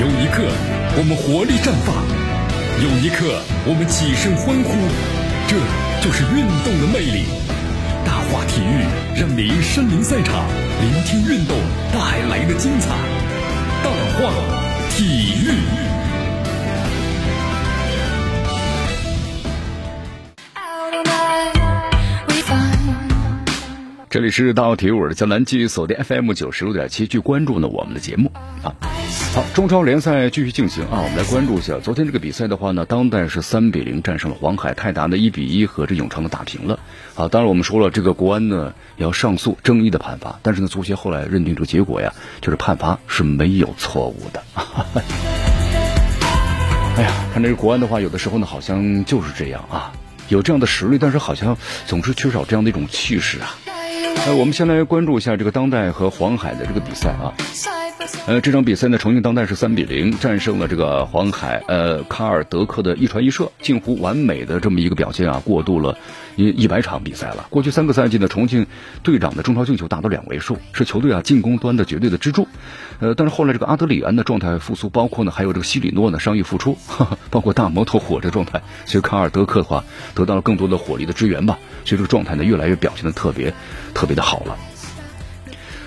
有一刻我们活力绽放，有一刻我们起身欢呼，这就是运动的魅力。大话体育让您身临赛场，聆听运动带来的精彩。大话体育。这里是大奥体育，我是江南，继续锁定 FM 九十六点七，去关注呢我们的节目啊。好，中超联赛继续进行啊，我们来关注一下昨天这个比赛的话呢，当代是三比零战胜了黄海泰达的一比一和这永昌的打平了。好，当然我们说了，这个国安呢要上诉争议的判罚，但是呢足协后来认定这个结果呀，就是判罚是没有错误的。哎呀，看这个国安的话，有的时候呢好像就是这样啊，有这样的实力，但是好像总是缺少这样的一种气势啊。呃，我们先来关注一下这个当代和黄海的这个比赛啊。呃，这场比赛呢，重庆当代是三比零战胜了这个黄海，呃，卡尔德克的一传一射，近乎完美的这么一个表现啊，过渡了一一百场比赛了。过去三个赛季呢，重庆队长的中超进球达到两位数，是球队啊进攻端的绝对的支柱。呃，但是后来这个阿德里安的状态复苏，包括呢还有这个西里诺呢伤愈复出，包括大摩托火这状态，所以卡尔德克的话得到了更多的火力的支援吧，所以这个状态呢越来越表现的特别特别的好了。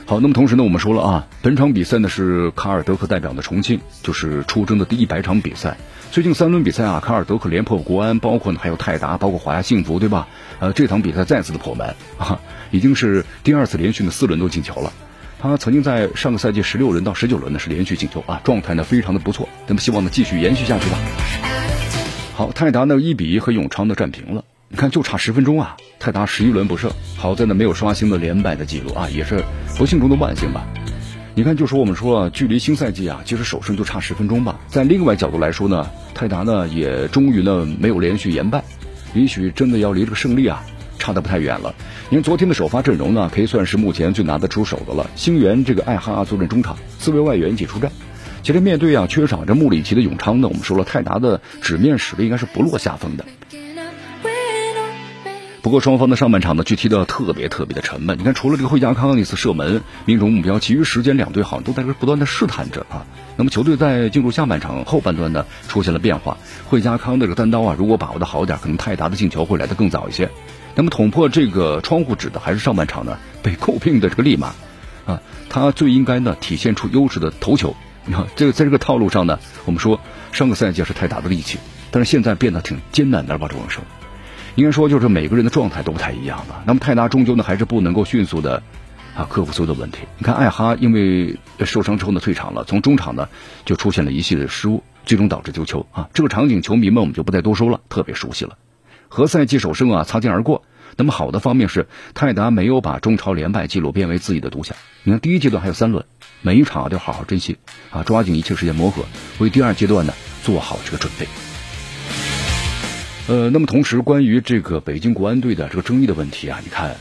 好，那么同时呢，我们说了啊，本场比赛呢是卡尔德克代表的重庆，就是出征的第一百场比赛。最近三轮比赛啊，卡尔德克连破国安，包括呢还有泰达，包括华夏幸福，对吧？呃，这场比赛再次的破门 啊，已经是第二次连续的四轮都进球了。他曾经在上个赛季十六轮到十九轮呢是连续进球啊，状态呢非常的不错。那么希望呢继续延续下去吧。好，泰达呢一比一和永昌呢战平了。你看，就差十分钟啊！泰达十一轮不胜，好在呢没有刷新的连败的记录啊，也是不幸中的万幸吧。你看，就说我们说，距离新赛季啊，其实首胜就差十分钟吧。在另外角度来说呢，泰达呢也终于呢没有连续连败，也许真的要离这个胜利啊差得不太远了。因为昨天的首发阵容呢，可以算是目前最拿得出手的了。星源这个艾哈坐镇中场，四位外援一起出战。其实面对啊缺少这穆里奇的永昌呢，我们说了，泰达的纸面实力应该是不落下风的。不过双方的上半场呢，就踢得特别特别的沉闷。你看，除了这个惠家康那次射门命中目标，其余时间两队好像都在这不断的试探着啊。那么球队在进入下半场后半段呢，出现了变化。惠家康的这个单刀啊，如果把握的好点，可能泰达的进球会来得更早一些。那么捅破这个窗户纸的还是上半场呢被诟病的这个利马啊，他最应该呢体现出优势的头球。你看，这个在这个套路上呢，我们说上个赛季是泰达的利器，但是现在变得挺艰难的吧，这种生。应该说，就是每个人的状态都不太一样吧。那么泰达终究呢，还是不能够迅速的啊克服所有的问题。你看艾哈因为受伤之后呢退场了，从中场呢就出现了一系列失误，最终导致丢球啊。这个场景球迷们我们就不再多说了，特别熟悉了。和赛季首胜啊擦肩而过。那么好的方面是泰达没有把中超连败记录变为自己的独享。你看第一阶段还有三轮，每一场都要好好珍惜啊，抓紧一切时间磨合，为第二阶段呢做好这个准备。呃，那么同时，关于这个北京国安队的这个争议的问题啊，你看，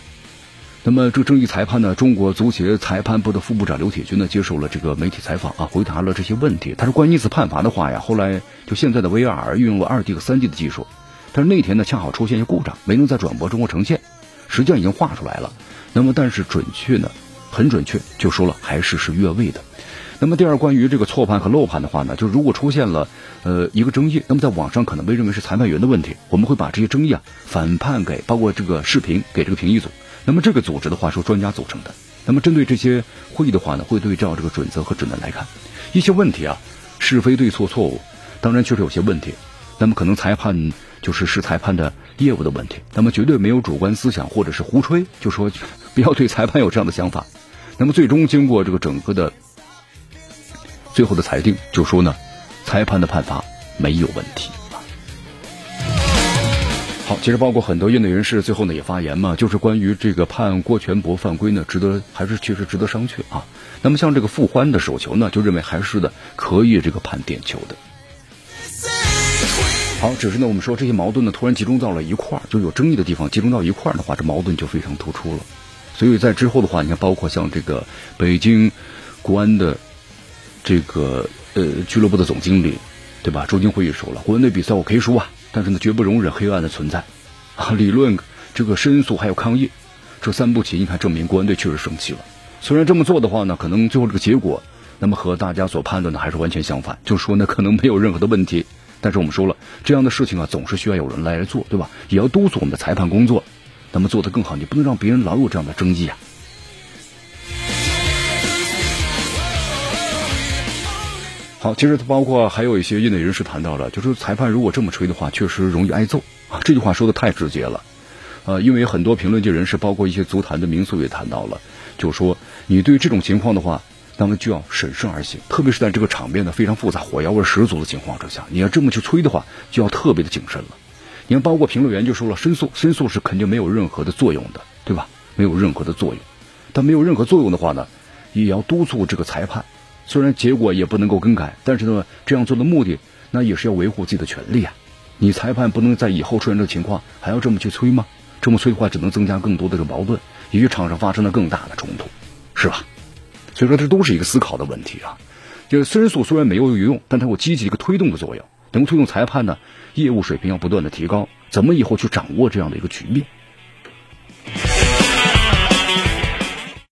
那么这个争议裁判呢，中国足协裁判部的副部长刘铁军呢接受了这个媒体采访啊，回答了这些问题。他说，关于一次判罚的话呀，后来就现在的 VR 运用了二 D 和三 D 的技术，但是那天呢恰好出现一些故障，没能在转播中国呈现，实际上已经画出来了。那么但是准确呢，很准确，就说了还是是越位的。那么第二，关于这个错判和漏判的话呢，就如果出现了呃一个争议，那么在网上可能被认为是裁判员的问题，我们会把这些争议啊反判给包括这个视频给这个评议组。那么这个组织的话，说专家组成的。那么针对这些会议的话呢，会对照这个准则和指南来看一些问题啊，是非对错错误，当然确实有些问题。那么可能裁判就是是裁判的业务的问题，那么绝对没有主观思想或者是胡吹，就说不要对裁判有这样的想法。那么最终经过这个整个的。最后的裁定就说呢，裁判的判罚没有问题。好，其实包括很多业内人士最后呢也发言嘛，就是关于这个判郭全博犯规呢，值得还是确实值得商榷啊。那么像这个傅欢的手球呢，就认为还是的可以这个判点球的。好，只是呢我们说这些矛盾呢突然集中到了一块儿，就有争议的地方集中到一块儿的话，这矛盾就非常突出了。所以在之后的话，你看包括像这个北京国安的。这个呃俱乐部的总经理，对吧？周金辉也说了，国内比赛我可以输啊，但是呢，绝不容忍黑暗的存在啊。理论、这个申诉还有抗议，这三步棋，你看证明国安队确实生气了。虽然这么做的话呢，可能最后这个结果那么和大家所判断的还是完全相反，就是说呢可能没有任何的问题。但是我们说了，这样的事情啊，总是需要有人来做，对吧？也要督促我们的裁判工作，那么做得更好，你不能让别人老有这样的争议啊。好，其实包括还有一些业内人士谈到了，就是裁判如果这么吹的话，确实容易挨揍啊。这句话说的太直接了，呃，因为很多评论界人士，包括一些足坛的名宿也谈到了，就说你对这种情况的话，那么就要审慎而行，特别是在这个场面呢非常复杂、火药味十足的情况之下，你要这么去吹的话，就要特别的谨慎了。你看，包括评论员就说了，申诉，申诉是肯定没有任何的作用的，对吧？没有任何的作用，但没有任何作用的话呢，也要督促这个裁判。虽然结果也不能够更改，但是呢，这样做的目的，那也是要维护自己的权利啊。你裁判不能在以后出现这个情况，还要这么去催吗？这么催的话，只能增加更多的这个矛盾，也许场上发生了更大的冲突，是吧？所以说，这都是一个思考的问题啊。就是申诉虽然没有用，但它有积极一个推动的作用，能够推动裁判呢业务水平要不断的提高，怎么以后去掌握这样的一个局面？